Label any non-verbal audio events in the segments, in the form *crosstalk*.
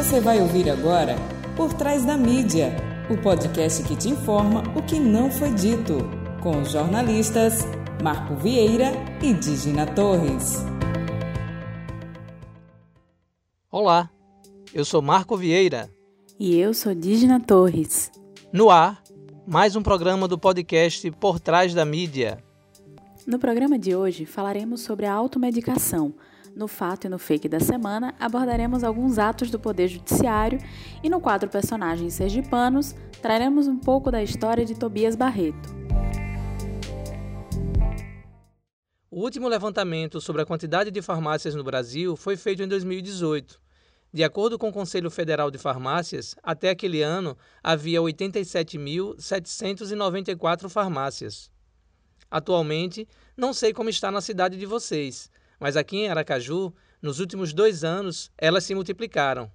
Você vai ouvir agora Por Trás da Mídia, o podcast que te informa o que não foi dito, com os jornalistas Marco Vieira e Digina Torres. Olá, eu sou Marco Vieira. E eu sou Digina Torres. No ar, mais um programa do podcast Por Trás da Mídia. No programa de hoje falaremos sobre a automedicação no Fato e no Fake da semana, abordaremos alguns atos do Poder Judiciário e no quadro Personagens Sergipanos, traremos um pouco da história de Tobias Barreto. O último levantamento sobre a quantidade de farmácias no Brasil foi feito em 2018. De acordo com o Conselho Federal de Farmácias, até aquele ano havia 87.794 farmácias. Atualmente, não sei como está na cidade de vocês, mas aqui em Aracaju, nos últimos dois anos, elas se multiplicaram.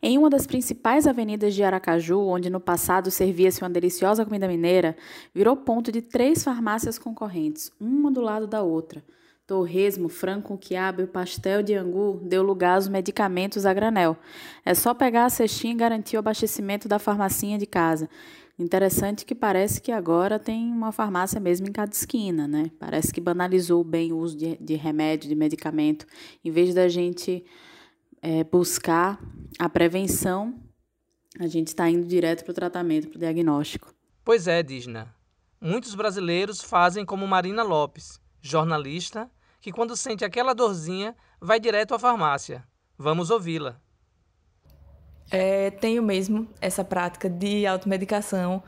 Em uma das principais avenidas de Aracaju, onde no passado servia-se uma deliciosa comida mineira, virou ponto de três farmácias concorrentes, uma do lado da outra. Torresmo, frango com quiabo e pastel de angu deu lugar aos medicamentos a granel. É só pegar a cestinha e garantir o abastecimento da farmacinha de casa. Interessante que parece que agora tem uma farmácia mesmo em cada esquina, né? Parece que banalizou bem o uso de, de remédio, de medicamento. Em vez da gente é, buscar a prevenção, a gente está indo direto para o tratamento, para o diagnóstico. Pois é, Disna. Muitos brasileiros fazem como Marina Lopes, jornalista, que quando sente aquela dorzinha, vai direto à farmácia. Vamos ouvi-la. É, tenho mesmo essa prática de automedicação.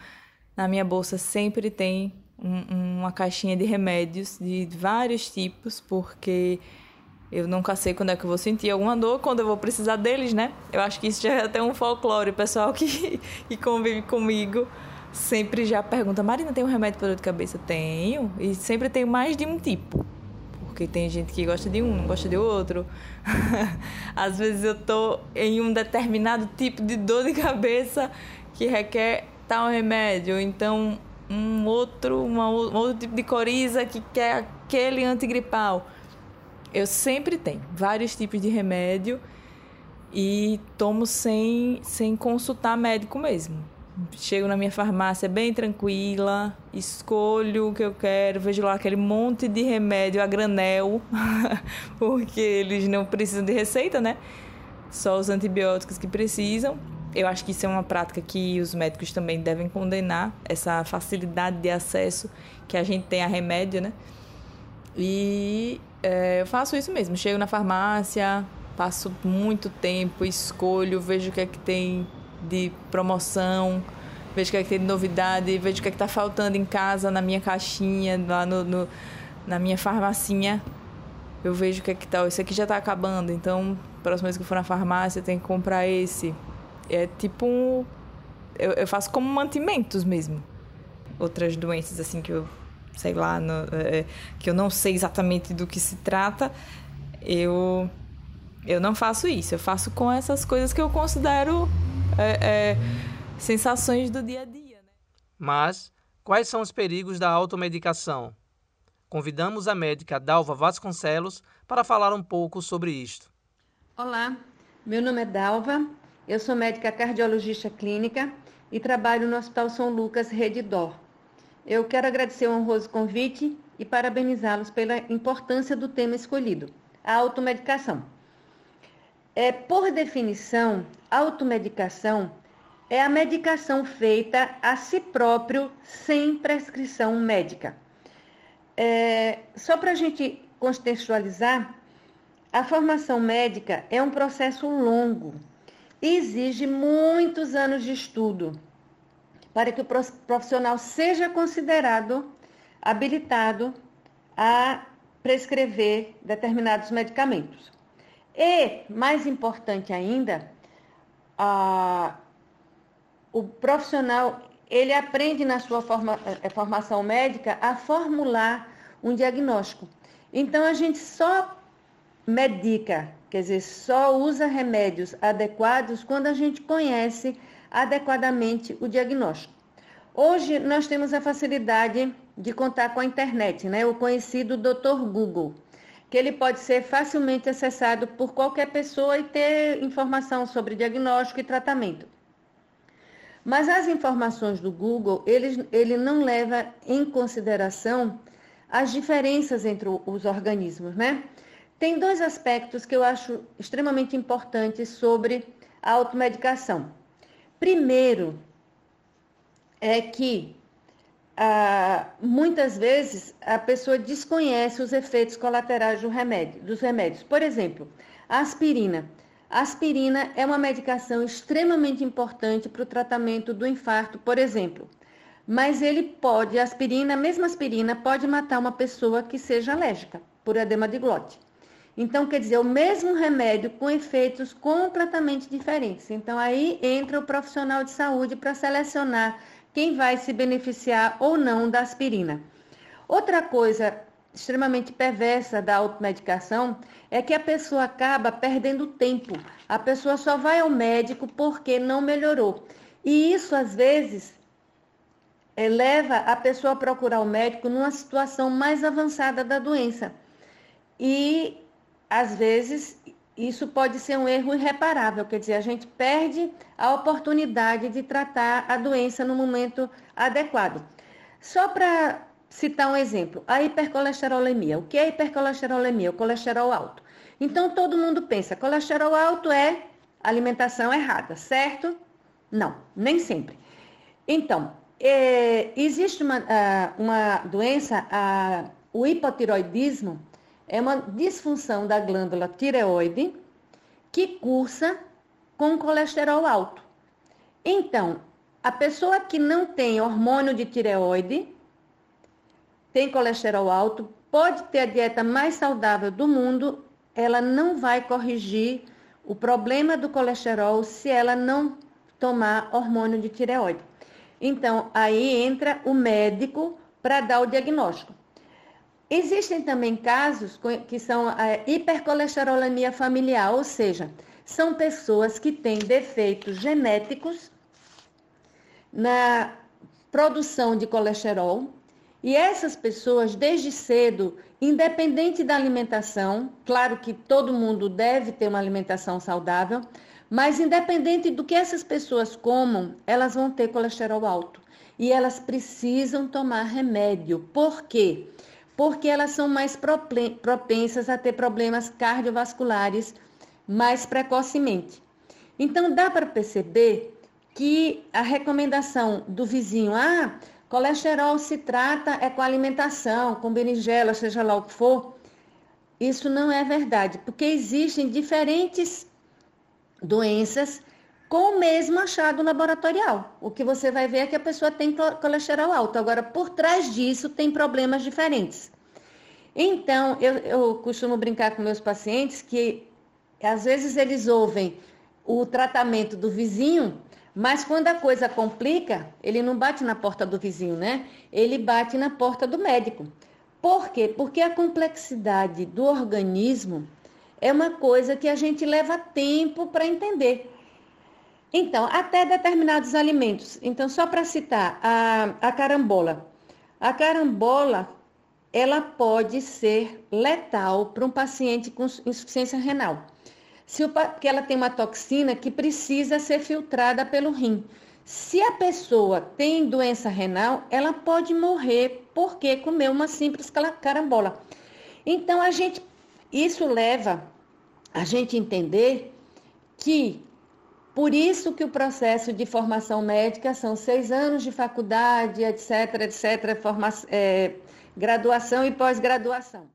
Na minha bolsa sempre tem um, uma caixinha de remédios de vários tipos, porque eu nunca sei quando é que eu vou sentir alguma dor, quando eu vou precisar deles, né? Eu acho que isso já é até um folclore. O pessoal que, *laughs* que convive comigo sempre já pergunta: Marina, tem um remédio para dor de cabeça? Tenho. E sempre tem mais de um tipo porque tem gente que gosta de um, não gosta de outro. *laughs* Às vezes eu tô em um determinado tipo de dor de cabeça que requer tal remédio, então um outro, uma, um outro tipo de coriza que quer aquele antigripal. Eu sempre tenho vários tipos de remédio e tomo sem, sem consultar médico mesmo. Chego na minha farmácia bem tranquila, escolho o que eu quero, vejo lá aquele monte de remédio a granel, *laughs* porque eles não precisam de receita, né? Só os antibióticos que precisam. Eu acho que isso é uma prática que os médicos também devem condenar, essa facilidade de acesso que a gente tem a remédio, né? E é, eu faço isso mesmo. Chego na farmácia, passo muito tempo, escolho, vejo o que é que tem de promoção, vejo o que é que tem de novidade, vejo o que é que está faltando em casa, na minha caixinha, lá no, no, na minha farmacinha. Eu vejo o que é que tá. Esse aqui já está acabando, então, próxima vez que eu for na farmácia, tenho que comprar esse. É tipo um. Eu, eu faço como mantimentos mesmo. Outras doenças, assim, que eu sei lá, no, é, que eu não sei exatamente do que se trata, eu eu não faço isso. Eu faço com essas coisas que eu considero é, é, sensações do dia a dia. Né? Mas quais são os perigos da automedicação? Convidamos a médica Dalva Vasconcelos para falar um pouco sobre isto. Olá, meu nome é Dalva, eu sou médica cardiologista clínica e trabalho no Hospital São Lucas Rede Dor. Eu quero agradecer o honroso convite e parabenizá-los pela importância do tema escolhido, a automedicação. É, por definição, automedicação é a medicação feita a si próprio sem prescrição médica. É, só para a gente contextualizar, a formação médica é um processo longo e exige muitos anos de estudo para que o profissional seja considerado habilitado a prescrever determinados medicamentos. E, mais importante ainda, a, o profissional ele aprende na sua forma, eh, formação médica a formular um diagnóstico. Então a gente só medica, quer dizer, só usa remédios adequados quando a gente conhece adequadamente o diagnóstico. Hoje nós temos a facilidade de contar com a internet, né? o conhecido Dr. Google. Que ele pode ser facilmente acessado por qualquer pessoa e ter informação sobre diagnóstico e tratamento. Mas as informações do Google, ele, ele não leva em consideração as diferenças entre os organismos, né? Tem dois aspectos que eu acho extremamente importantes sobre a automedicação. Primeiro, é que ah, muitas vezes a pessoa desconhece os efeitos colaterais do remédio, dos remédios. Por exemplo, a aspirina. A aspirina é uma medicação extremamente importante para o tratamento do infarto, por exemplo. Mas ele pode, a aspirina, a mesma aspirina, pode matar uma pessoa que seja alérgica por edema de glote. Então, quer dizer, o mesmo remédio com efeitos completamente diferentes. Então, aí entra o profissional de saúde para selecionar quem vai se beneficiar ou não da aspirina. Outra coisa extremamente perversa da automedicação é que a pessoa acaba perdendo tempo. A pessoa só vai ao médico porque não melhorou. E isso, às vezes, leva a pessoa a procurar o médico numa situação mais avançada da doença. E, às vezes, isso pode ser um erro irreparável, quer dizer, a gente perde a oportunidade de tratar a doença no momento adequado. Só para citar um exemplo, a hipercolesterolemia. O que é hipercolesterolemia? O colesterol alto. Então todo mundo pensa, colesterol alto é alimentação errada, certo? Não, nem sempre. Então, é, existe uma, ah, uma doença, a, o hipotiroidismo, é uma disfunção da glândula tireoide que cursa com colesterol alto. Então, a pessoa que não tem hormônio de tireoide, tem colesterol alto, pode ter a dieta mais saudável do mundo, ela não vai corrigir o problema do colesterol se ela não tomar hormônio de tireoide. Então, aí entra o médico para dar o diagnóstico. Existem também casos que são a hipercolesterolemia familiar, ou seja, são pessoas que têm defeitos genéticos na produção de colesterol. E essas pessoas, desde cedo, independente da alimentação, claro que todo mundo deve ter uma alimentação saudável, mas independente do que essas pessoas comam, elas vão ter colesterol alto. E elas precisam tomar remédio. Por quê? porque elas são mais propensas a ter problemas cardiovasculares mais precocemente. Então, dá para perceber que a recomendação do vizinho, ah, colesterol se trata é com alimentação, com berinjela, seja lá o que for, isso não é verdade, porque existem diferentes doenças com o mesmo achado laboratorial. O que você vai ver é que a pessoa tem colesterol alto. Agora, por trás disso, tem problemas diferentes. Então, eu, eu costumo brincar com meus pacientes que às vezes eles ouvem o tratamento do vizinho, mas quando a coisa complica, ele não bate na porta do vizinho, né? Ele bate na porta do médico. Por quê? Porque a complexidade do organismo é uma coisa que a gente leva tempo para entender. Então, até determinados alimentos. Então, só para citar, a, a carambola. A carambola, ela pode ser letal para um paciente com insuficiência renal. Se o, porque ela tem uma toxina que precisa ser filtrada pelo rim. Se a pessoa tem doença renal, ela pode morrer porque comeu uma simples carambola. Então, a gente, isso leva a gente entender que por isso que o processo de formação médica são seis anos de faculdade, etc., etc., forma, é, graduação e pós-graduação.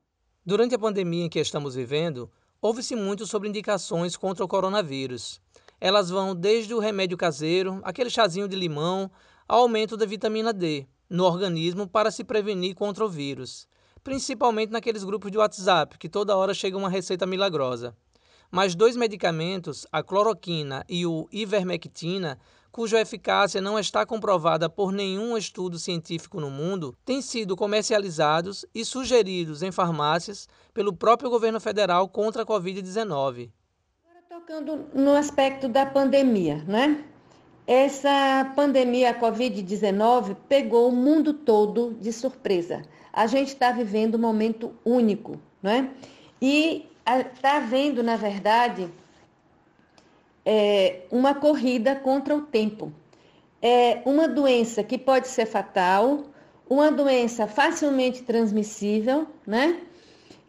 Durante a pandemia em que estamos vivendo, ouve-se muito sobre indicações contra o coronavírus. Elas vão desde o remédio caseiro, aquele chazinho de limão, ao aumento da vitamina D no organismo para se prevenir contra o vírus, principalmente naqueles grupos de WhatsApp que toda hora chega uma receita milagrosa mas dois medicamentos, a cloroquina e o ivermectina, cuja eficácia não está comprovada por nenhum estudo científico no mundo, têm sido comercializados e sugeridos em farmácias pelo próprio governo federal contra a Covid-19. Agora tocando no aspecto da pandemia, né? Essa pandemia, a Covid-19, pegou o mundo todo de surpresa. A gente está vivendo um momento único, não é? e está havendo, na verdade, é, uma corrida contra o tempo. É uma doença que pode ser fatal, uma doença facilmente transmissível, né?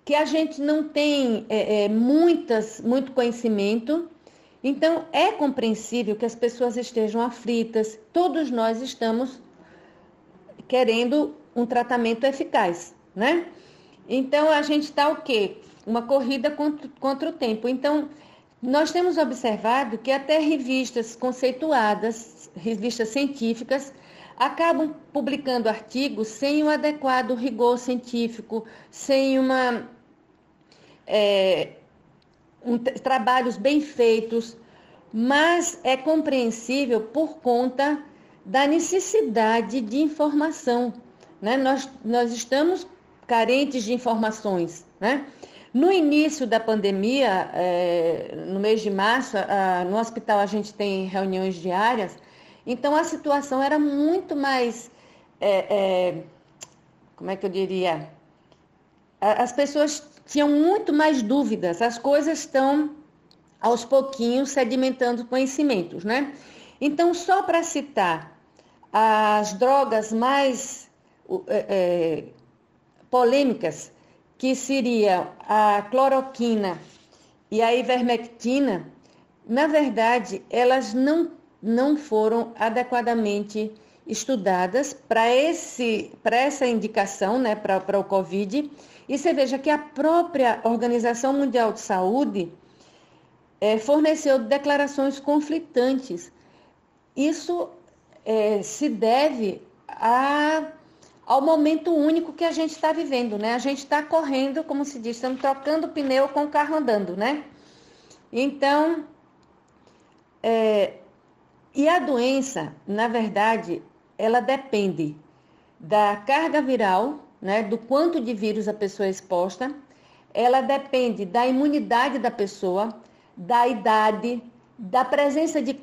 Que a gente não tem é, é, muitas, muito conhecimento. Então, é compreensível que as pessoas estejam aflitas. Todos nós estamos querendo um tratamento eficaz, né? Então, a gente está o quê? Uma corrida contra, contra o tempo. Então, nós temos observado que até revistas conceituadas, revistas científicas, acabam publicando artigos sem o adequado rigor científico, sem uma é, um, trabalhos bem feitos, mas é compreensível por conta da necessidade de informação. Né? Nós, nós estamos carentes de informações. Né? No início da pandemia, é, no mês de março, a, no hospital a gente tem reuniões diárias, então a situação era muito mais. É, é, como é que eu diria? As pessoas tinham muito mais dúvidas, as coisas estão aos pouquinhos sedimentando conhecimentos, né? Então, só para citar as drogas mais é, polêmicas que seria a cloroquina e a ivermectina, na verdade, elas não, não foram adequadamente estudadas para essa indicação, né, para o Covid. E você veja que a própria Organização Mundial de Saúde é, forneceu declarações conflitantes. Isso é, se deve a ao momento único que a gente está vivendo, né? A gente está correndo, como se diz, estamos trocando pneu com o carro andando, né? Então, é, e a doença, na verdade, ela depende da carga viral, né? Do quanto de vírus a pessoa é exposta, ela depende da imunidade da pessoa, da idade, da presença de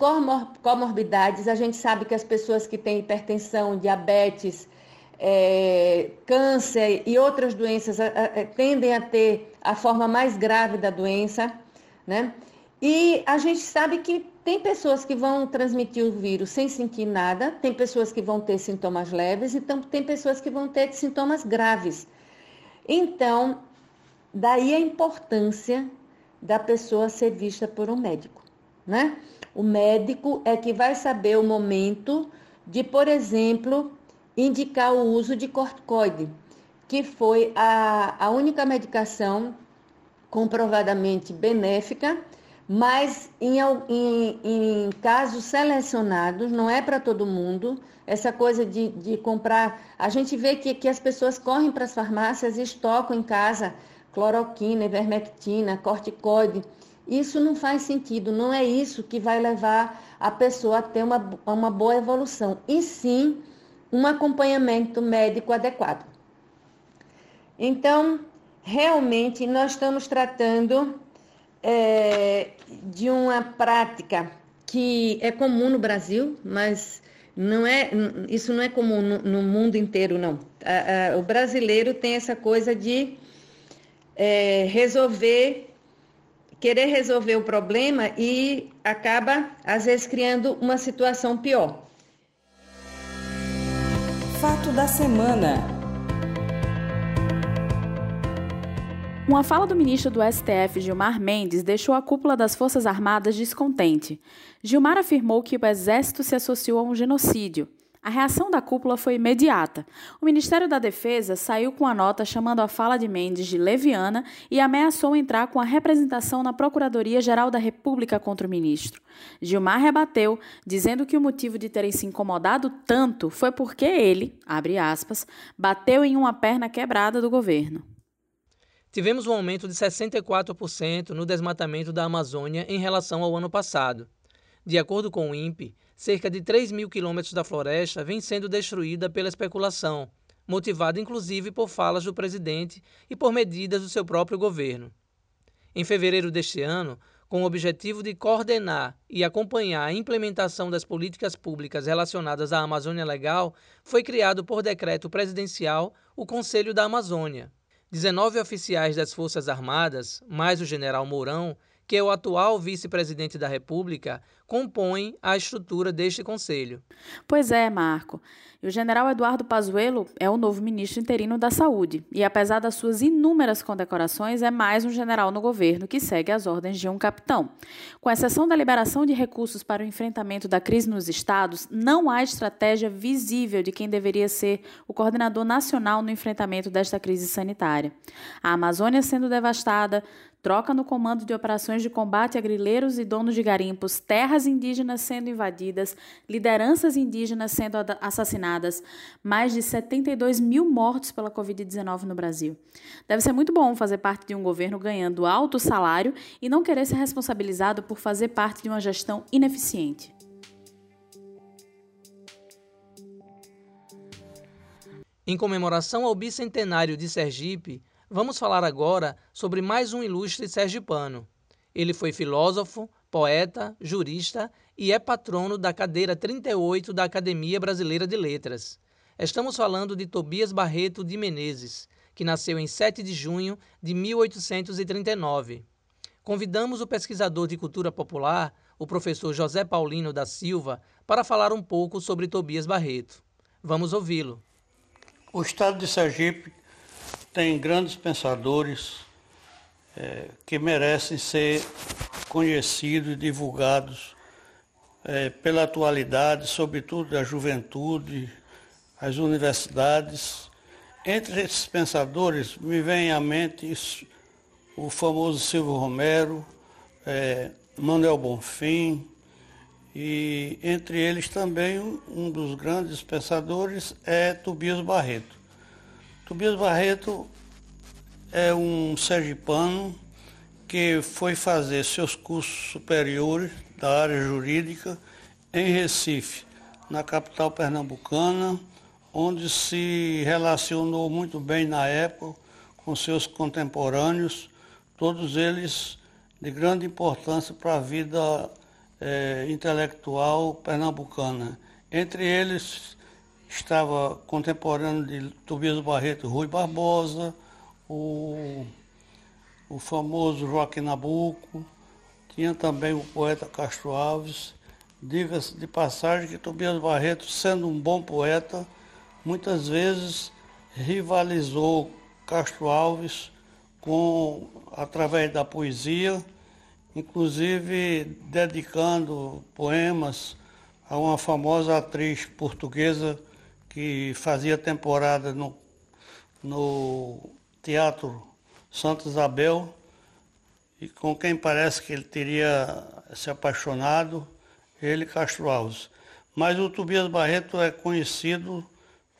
comorbidades. A gente sabe que as pessoas que têm hipertensão, diabetes, é, câncer e outras doenças a, a, tendem a ter a forma mais grave da doença, né? E a gente sabe que tem pessoas que vão transmitir o vírus sem sentir nada, tem pessoas que vão ter sintomas leves, então tem pessoas que vão ter sintomas graves. Então, daí a importância da pessoa ser vista por um médico, né? O médico é que vai saber o momento de, por exemplo, indicar o uso de corticoide, que foi a, a única medicação comprovadamente benéfica, mas em, em, em casos selecionados, não é para todo mundo, essa coisa de, de comprar. A gente vê que, que as pessoas correm para as farmácias e estocam em casa cloroquina, ivermectina, corticoide. Isso não faz sentido, não é isso que vai levar a pessoa a ter uma, uma boa evolução. E sim um acompanhamento médico adequado. Então, realmente, nós estamos tratando é, de uma prática que é comum no Brasil, mas não é, isso não é comum no, no mundo inteiro, não. A, a, o brasileiro tem essa coisa de é, resolver, querer resolver o problema e acaba, às vezes, criando uma situação pior. Fato da semana. Uma fala do ministro do STF, Gilmar Mendes, deixou a cúpula das Forças Armadas descontente. Gilmar afirmou que o Exército se associou a um genocídio. A reação da cúpula foi imediata. O Ministério da Defesa saiu com a nota chamando a fala de Mendes de leviana e ameaçou entrar com a representação na Procuradoria-Geral da República contra o ministro. Gilmar rebateu, dizendo que o motivo de terem se incomodado tanto foi porque ele, abre aspas, bateu em uma perna quebrada do governo. Tivemos um aumento de 64% no desmatamento da Amazônia em relação ao ano passado. De acordo com o INPE, cerca de 3 mil quilômetros da floresta vem sendo destruída pela especulação, motivada inclusive por falas do presidente e por medidas do seu próprio governo. Em fevereiro deste ano, com o objetivo de coordenar e acompanhar a implementação das políticas públicas relacionadas à Amazônia Legal, foi criado por decreto presidencial o Conselho da Amazônia. 19 oficiais das Forças Armadas, mais o general Mourão, que é o atual vice-presidente da República, compõem a estrutura deste conselho. Pois é, Marco. E o general Eduardo Pazuello é o novo ministro interino da Saúde. E apesar das suas inúmeras condecorações, é mais um general no governo que segue as ordens de um capitão. Com exceção da liberação de recursos para o enfrentamento da crise nos estados, não há estratégia visível de quem deveria ser o coordenador nacional no enfrentamento desta crise sanitária. A Amazônia sendo devastada, troca no comando de operações de combate a grileiros e donos de garimpos, terras indígenas sendo invadidas, lideranças indígenas sendo assassinadas, mais de 72 mil mortos pela Covid-19 no Brasil. Deve ser muito bom fazer parte de um governo ganhando alto salário e não querer ser responsabilizado por fazer parte de uma gestão ineficiente. Em comemoração ao bicentenário de Sergipe, Vamos falar agora sobre mais um ilustre sergipano. Ele foi filósofo, poeta, jurista e é patrono da cadeira 38 da Academia Brasileira de Letras. Estamos falando de Tobias Barreto de Menezes, que nasceu em 7 de junho de 1839. Convidamos o pesquisador de cultura popular, o professor José Paulino da Silva, para falar um pouco sobre Tobias Barreto. Vamos ouvi-lo. O estado de Sergipe tem grandes pensadores é, que merecem ser conhecidos e divulgados é, pela atualidade, sobretudo da juventude, as universidades. Entre esses pensadores me vem à mente o famoso Silvio Romero, é, Manuel Bonfim, e entre eles também um dos grandes pensadores é Tobias Barreto. Tobias Barreto é um sergipano que foi fazer seus cursos superiores da área jurídica em Recife, na capital pernambucana, onde se relacionou muito bem na época com seus contemporâneos, todos eles de grande importância para a vida é, intelectual pernambucana. Entre eles estava contemporâneo de Tobias Barreto Rui Barbosa, o, o famoso Joaquim Nabuco, tinha também o poeta Castro Alves. Diga-se de passagem que Tobias Barreto, sendo um bom poeta, muitas vezes rivalizou Castro Alves com através da poesia, inclusive dedicando poemas a uma famosa atriz portuguesa que fazia temporada no, no Teatro Santa Isabel e com quem parece que ele teria se apaixonado, ele Castro Alves. Mas o Tobias Barreto é conhecido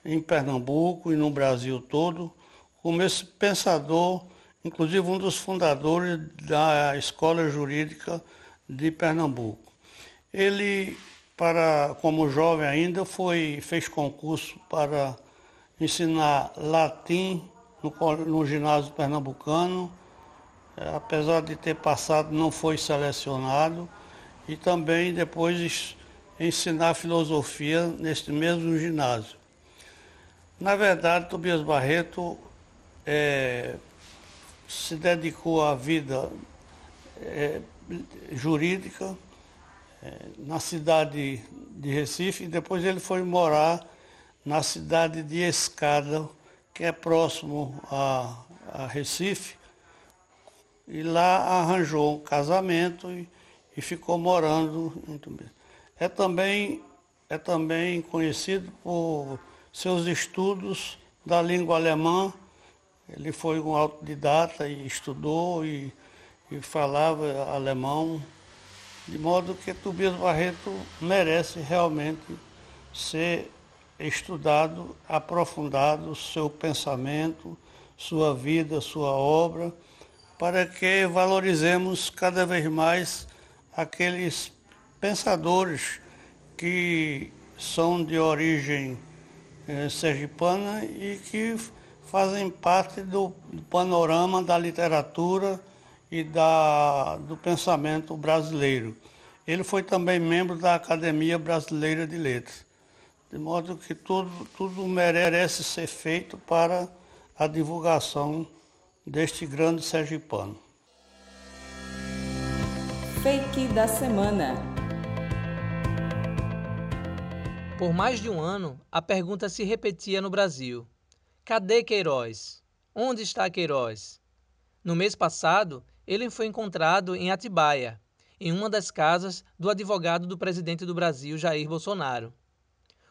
em Pernambuco e no Brasil todo como esse pensador, inclusive um dos fundadores da Escola Jurídica de Pernambuco. Ele para, como jovem ainda, foi, fez concurso para ensinar latim no, no ginásio pernambucano. É, apesar de ter passado, não foi selecionado. E também depois ensinar filosofia neste mesmo ginásio. Na verdade, Tobias Barreto é, se dedicou à vida é, jurídica é, na cidade de Recife e depois ele foi morar na cidade de Escada, que é próximo a, a Recife, e lá arranjou um casamento e, e ficou morando. É também, é também conhecido por seus estudos da língua alemã. Ele foi um autodidata e estudou e, e falava alemão de modo que Tobias Barreto merece realmente ser estudado, aprofundado, seu pensamento, sua vida, sua obra, para que valorizemos cada vez mais aqueles pensadores que são de origem eh, sergipana e que fazem parte do, do panorama da literatura e da, do pensamento brasileiro. Ele foi também membro da Academia Brasileira de Letras, de modo que tudo, tudo merece ser feito para a divulgação deste grande sergipano. Fake da semana. Por mais de um ano, a pergunta se repetia no Brasil: Cadê Queiroz? Onde está Queiroz? No mês passado, ele foi encontrado em Atibaia, em uma das casas do advogado do presidente do Brasil, Jair Bolsonaro.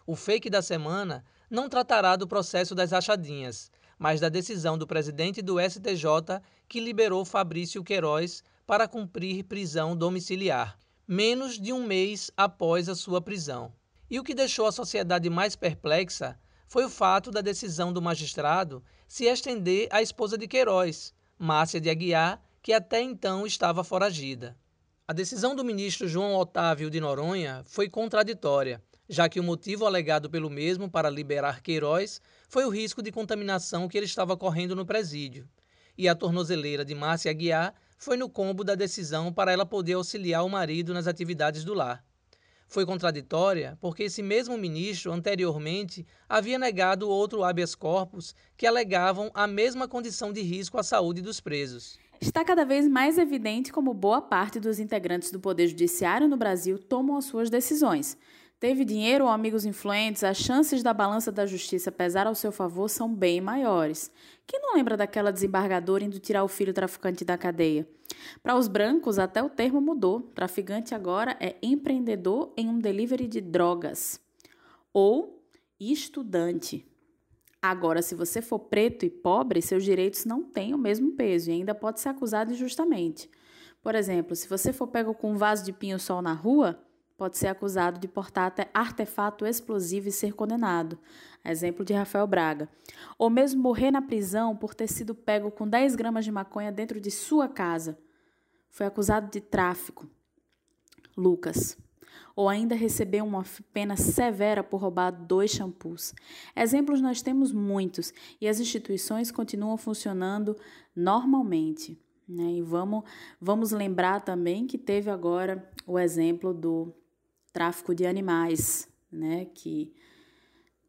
O fake da semana não tratará do processo das rachadinhas, mas da decisão do presidente do STJ que liberou Fabrício Queiroz para cumprir prisão domiciliar, menos de um mês após a sua prisão. E o que deixou a sociedade mais perplexa foi o fato da decisão do magistrado se estender à esposa de Queiroz, Márcia de Aguiar, que até então estava foragida. A decisão do ministro João Otávio de Noronha foi contraditória, já que o motivo alegado pelo mesmo para liberar Queiroz foi o risco de contaminação que ele estava correndo no presídio. E a tornozeleira de Márcia Aguiar foi no combo da decisão para ela poder auxiliar o marido nas atividades do lar. Foi contraditória porque esse mesmo ministro anteriormente havia negado outro habeas corpus que alegavam a mesma condição de risco à saúde dos presos. Está cada vez mais evidente como boa parte dos integrantes do Poder Judiciário no Brasil tomam as suas decisões. Teve dinheiro ou amigos influentes, as chances da balança da justiça pesar ao seu favor são bem maiores. Quem não lembra daquela desembargadora indo tirar o filho traficante da cadeia? Para os brancos, até o termo mudou. Traficante agora é empreendedor em um delivery de drogas. Ou estudante. Agora, se você for preto e pobre, seus direitos não têm o mesmo peso e ainda pode ser acusado injustamente. Por exemplo, se você for pego com um vaso de pinho-sol na rua, pode ser acusado de portar artefato explosivo e ser condenado. Exemplo de Rafael Braga. Ou mesmo morrer na prisão por ter sido pego com 10 gramas de maconha dentro de sua casa. Foi acusado de tráfico. Lucas ou ainda receber uma pena severa por roubar dois shampoos. Exemplos nós temos muitos e as instituições continuam funcionando normalmente. Né? E vamos, vamos lembrar também que teve agora o exemplo do tráfico de animais, né? que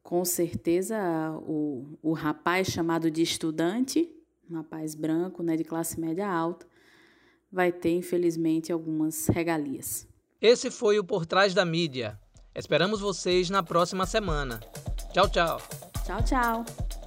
com certeza o, o rapaz chamado de estudante, um rapaz branco, né, de classe média alta, vai ter, infelizmente, algumas regalias. Esse foi o Por Trás da Mídia. Esperamos vocês na próxima semana. Tchau, tchau. Tchau, tchau.